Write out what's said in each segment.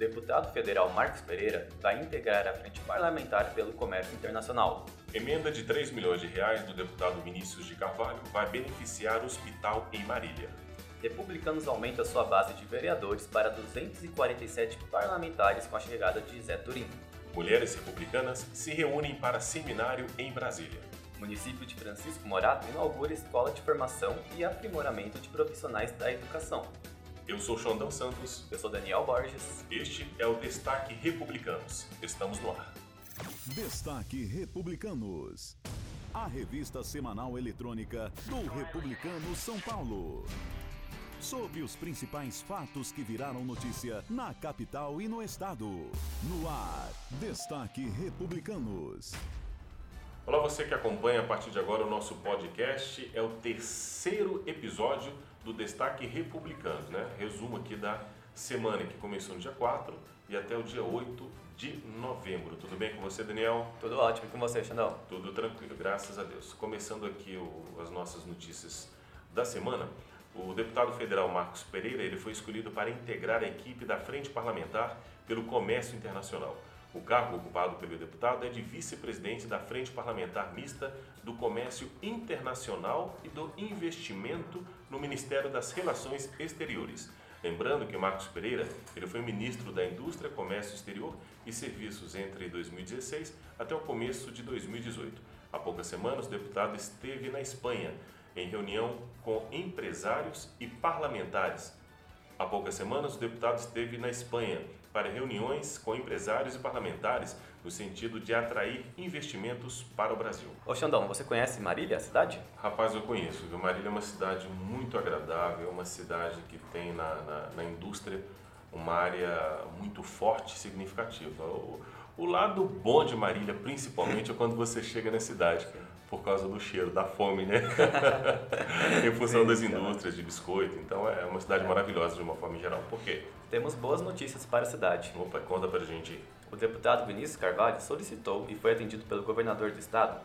deputado federal Marcos Pereira vai integrar a frente parlamentar pelo comércio internacional. Emenda de 3 milhões de reais do deputado Vinícius de Carvalho vai beneficiar o hospital em Marília. Republicanos aumenta sua base de vereadores para 247 parlamentares com a chegada de Zé Turim. Mulheres republicanas se reúnem para seminário em Brasília. O município de Francisco Morato inaugura escola de formação e aprimoramento de profissionais da educação. Eu sou Xandão Santos. Eu sou Daniel Borges. Este é o Destaque Republicanos. Estamos no ar. Destaque Republicanos. A revista semanal eletrônica do Republicano São Paulo. Sobre os principais fatos que viraram notícia na capital e no estado. No ar, Destaque Republicanos. Olá, você que acompanha a partir de agora o nosso podcast. É o terceiro episódio do Destaque Republicano, né? Resumo aqui da semana que começou no dia 4 e até o dia 8 de novembro. Tudo bem com você, Daniel? Tudo ótimo. E com você, Xandão? Tudo tranquilo, graças a Deus. Começando aqui o, as nossas notícias da semana. O deputado federal Marcos Pereira ele foi escolhido para integrar a equipe da Frente Parlamentar pelo Comércio Internacional. O cargo ocupado pelo deputado é de vice-presidente da Frente Parlamentar Mista do Comércio Internacional e do Investimento no Ministério das Relações Exteriores. Lembrando que Marcos Pereira ele foi ministro da Indústria, Comércio Exterior e Serviços entre 2016 até o começo de 2018. Há poucas semanas, o deputado esteve na Espanha em reunião com empresários e parlamentares. Há poucas semanas, o deputado esteve na Espanha para reuniões com empresários e parlamentares no sentido de atrair investimentos para o Brasil. Ô Xandão, você conhece Marília, a cidade? Rapaz, eu conheço. Viu? Marília é uma cidade muito agradável, é uma cidade que tem na, na, na indústria uma área muito forte e significativa. O, o lado bom de Marília, principalmente, é quando você chega na cidade por causa do cheiro, da fome, né? em função das indústrias de biscoito. Então é uma cidade maravilhosa de uma forma geral. Por quê? Temos boas notícias para a cidade. Opa, conta pra gente. O deputado Vinícius Carvalho solicitou e foi atendido pelo governador do estado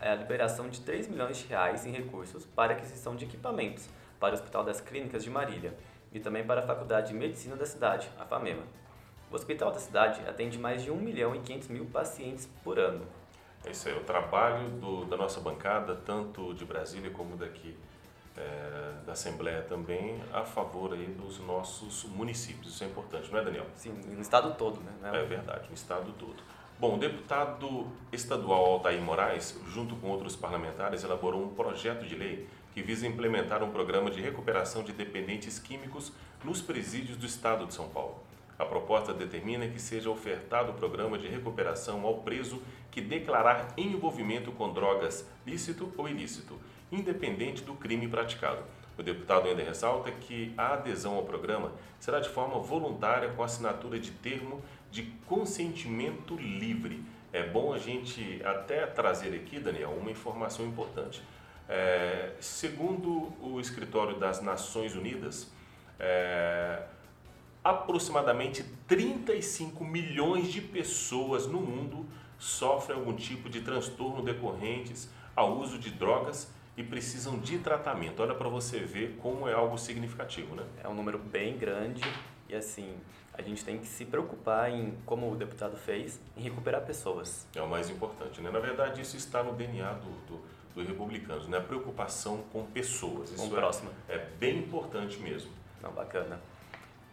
a liberação de 3 milhões de reais em recursos para aquisição de equipamentos para o Hospital das Clínicas de Marília e também para a Faculdade de Medicina da cidade, a FAMEMA. O hospital da cidade atende mais de 1 milhão e 500 mil pacientes por ano. É isso aí, o trabalho do, da nossa bancada, tanto de Brasília como daqui é, da Assembleia também, a favor aí dos nossos municípios. Isso é importante, não é, Daniel? Sim, no estado todo, né? É verdade, no estado todo. Bom, o deputado estadual Altair Moraes, junto com outros parlamentares, elaborou um projeto de lei que visa implementar um programa de recuperação de dependentes químicos nos presídios do estado de São Paulo. A proposta determina que seja ofertado o programa de recuperação ao preso que declarar envolvimento com drogas lícito ou ilícito, independente do crime praticado. O deputado ainda ressalta que a adesão ao programa será de forma voluntária com assinatura de termo de consentimento livre. É bom a gente até trazer aqui, Daniel, uma informação importante. É, segundo o Escritório das Nações Unidas, é, aproximadamente 35 milhões de pessoas no mundo sofrem algum tipo de transtorno decorrentes ao uso de drogas e precisam de tratamento. Olha para você ver como é algo significativo, né? É um número bem grande e assim, a gente tem que se preocupar em, como o deputado fez, em recuperar pessoas. É o mais importante, né? Na verdade, isso está no DNA do, do, do republicanos, né? A preocupação com pessoas. Isso com o próximo. É, é bem importante mesmo. Não, bacana.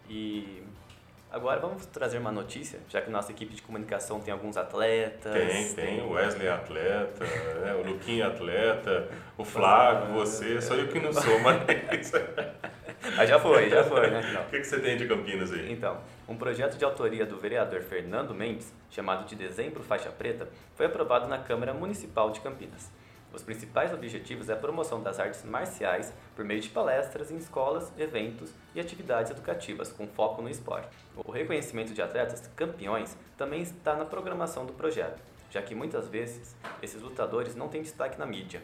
E agora vamos trazer uma notícia, já que nossa equipe de comunicação tem alguns atletas. Tem, tem. O Wesley é atleta, né? o Luquinha é atleta, o Flávio, ah, você, só eu que não sou, mas. mas já foi, já foi, né? O que, que você tem de Campinas aí? Então, um projeto de autoria do vereador Fernando Mendes, chamado de Dezembro Faixa Preta, foi aprovado na Câmara Municipal de Campinas. Os principais objetivos é a promoção das artes marciais por meio de palestras em escolas, eventos e atividades educativas com foco no esporte. O reconhecimento de atletas campeões também está na programação do projeto, já que muitas vezes esses lutadores não têm destaque na mídia.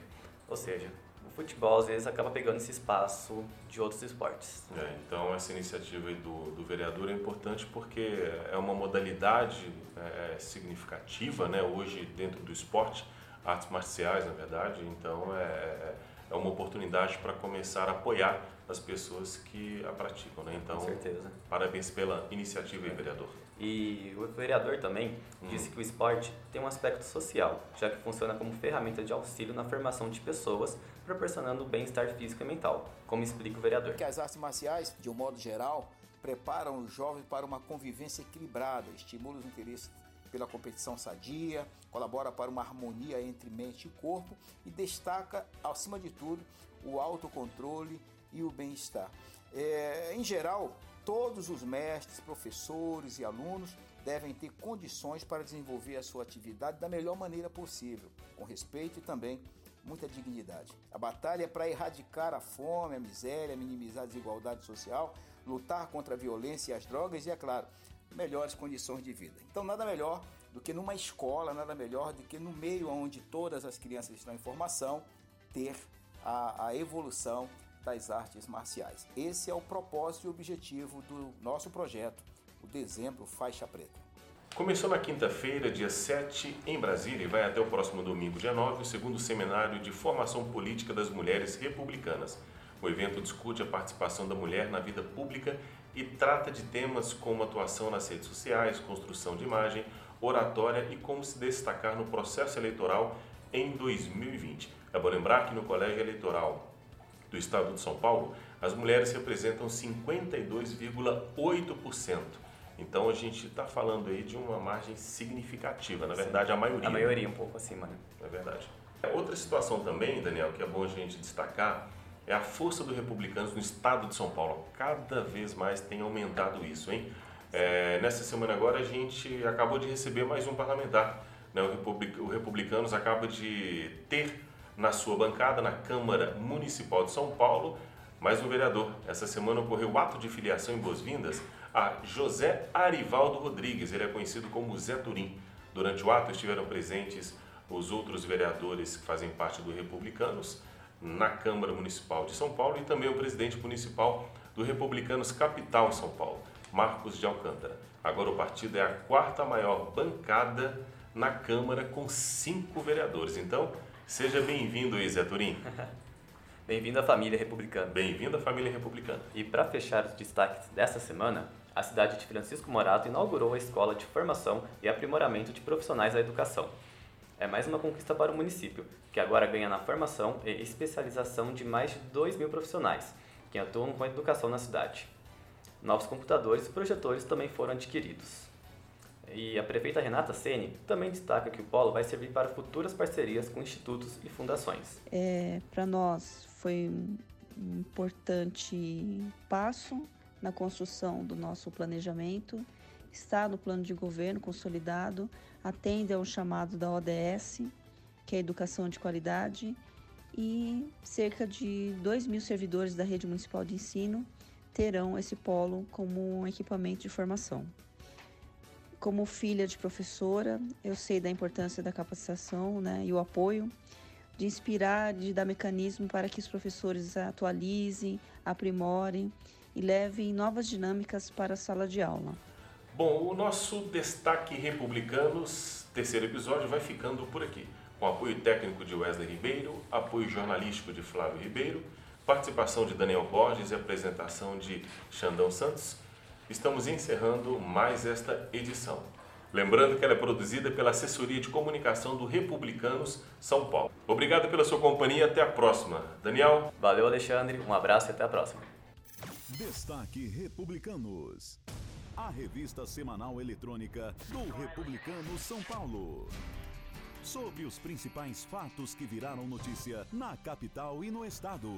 Ou seja, o futebol às vezes acaba pegando esse espaço de outros esportes. É, então essa iniciativa do, do vereador é importante porque é uma modalidade é, significativa né, hoje dentro do esporte artes marciais, na verdade. Então, é, é, é uma oportunidade para começar a apoiar as pessoas que a praticam, né? Então, Com certeza. parabéns pela iniciativa, aí, vereador. E o vereador também Hum. disse que o esporte tem um aspecto social, já que funciona como ferramenta de auxílio na formação de pessoas, proporcionando bem-estar físico e mental, como explica o vereador. que as artes marciais, de um modo geral, preparam os jovens para uma convivência equilibrada, estimulam os interesses pela competição sadia, colabora para uma harmonia entre mente e corpo e destaca, acima de tudo, o autocontrole e o bem-estar. É, em geral, todos os mestres, professores e alunos devem ter condições para desenvolver a sua atividade da melhor maneira possível, com respeito e também muita dignidade. A batalha é para erradicar a fome, a miséria, minimizar a desigualdade social, lutar contra a violência e as drogas e, é claro, melhores condições de vida. Então, nada melhor do que numa escola, nada melhor do que no meio onde todas as crianças estão em formação, ter a, a evolução das artes marciais. Esse é o propósito e objetivo do nosso projeto, o Dezembro Faixa Preta. Começou na quinta-feira, dia 7, em Brasília, e vai até o próximo domingo, dia 9, o segundo seminário de formação política das mulheres republicanas. O evento discute a participação da mulher na vida pública e trata de temas como atuação nas redes sociais, construção de imagem, oratória e como se destacar no processo eleitoral em 2020. É bom lembrar que no Colégio Eleitoral do Estado de São Paulo, as mulheres representam 52,8%. Então a gente está falando aí de uma margem significativa, na verdade a maioria. A maioria um pouco acima, né? É verdade. Outra situação também, Daniel, que é bom a gente destacar, é a força do Republicanos no estado de São Paulo. Cada vez mais tem aumentado isso, hein? É, nessa semana agora a gente acabou de receber mais um parlamentar. Né? O, Republic, o Republicanos acaba de ter na sua bancada, na Câmara Municipal de São Paulo, mais um vereador. Essa semana ocorreu o ato de filiação em boas-vindas a José Arivaldo Rodrigues, ele é conhecido como Zé Turim. Durante o ato estiveram presentes os outros vereadores que fazem parte do Republicanos na Câmara Municipal de São Paulo e também o presidente municipal do Republicanos Capital São Paulo, Marcos de Alcântara. Agora o partido é a quarta maior bancada na Câmara com cinco vereadores. Então, seja bem-vindo Zé Turim. Bem-vindo à família republicana. Bem-vindo à família republicana. E para fechar os destaques desta semana, a cidade de Francisco Morato inaugurou a Escola de Formação e Aprimoramento de Profissionais da Educação. É mais uma conquista para o município, que agora ganha na formação e especialização de mais de 2 mil profissionais, que atuam com a educação na cidade. Novos computadores e projetores também foram adquiridos. E a prefeita Renata Sene também destaca que o polo vai servir para futuras parcerias com institutos e fundações. É, para nós foi um importante passo na construção do nosso planejamento, está no plano de governo consolidado, atende ao chamado da ODS, que é a educação de qualidade, e cerca de 2 mil servidores da rede municipal de ensino terão esse polo como um equipamento de formação. Como filha de professora, eu sei da importância da capacitação né, e o apoio, de inspirar, de dar mecanismo para que os professores atualizem, aprimorem e levem novas dinâmicas para a sala de aula. Bom, o nosso Destaque Republicanos, terceiro episódio, vai ficando por aqui. Com apoio técnico de Wesley Ribeiro, apoio jornalístico de Flávio Ribeiro, participação de Daniel Borges e apresentação de Xandão Santos, estamos encerrando mais esta edição. Lembrando que ela é produzida pela Assessoria de Comunicação do Republicanos São Paulo. Obrigado pela sua companhia, até a próxima. Daniel? Valeu, Alexandre, um abraço e até a próxima. Destaque Republicanos. A revista semanal eletrônica do Republicano São Paulo. Sobre os principais fatos que viraram notícia na capital e no estado.